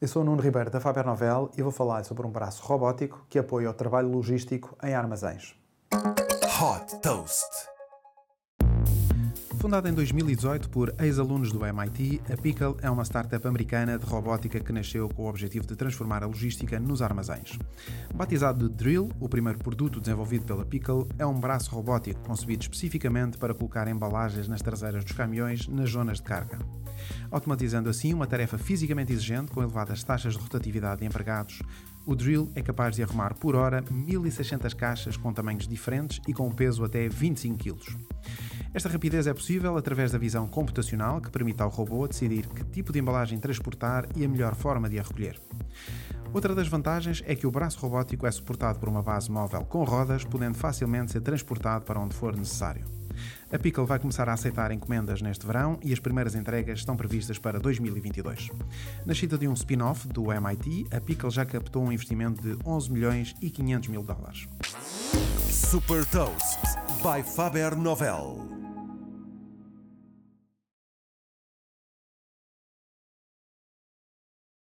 Eu sou o Nuno Ribeiro da Faber Novel e vou falar sobre um braço robótico que apoia o trabalho logístico em armazéns. Hot Toast. Fundada em 2018 por ex-alunos do MIT, a Pickle é uma startup americana de robótica que nasceu com o objetivo de transformar a logística nos armazéns. Batizado de Drill, o primeiro produto desenvolvido pela Pickle é um braço robótico concebido especificamente para colocar embalagens nas traseiras dos caminhões nas zonas de carga. Automatizando assim uma tarefa fisicamente exigente com elevadas taxas de rotatividade de empregados, o drill é capaz de arrumar por hora 1600 caixas com tamanhos diferentes e com peso até 25 kg. Esta rapidez é possível através da visão computacional que permite ao robô decidir que tipo de embalagem transportar e a melhor forma de a recolher. Outra das vantagens é que o braço robótico é suportado por uma base móvel com rodas, podendo facilmente ser transportado para onde for necessário. A Pickle vai começar a aceitar encomendas neste verão e as primeiras entregas estão previstas para 2022. Nascida de um spin-off do MIT, a Pickle já captou um investimento de 11 milhões e 500 mil dólares. Super Toast by Faber Novel.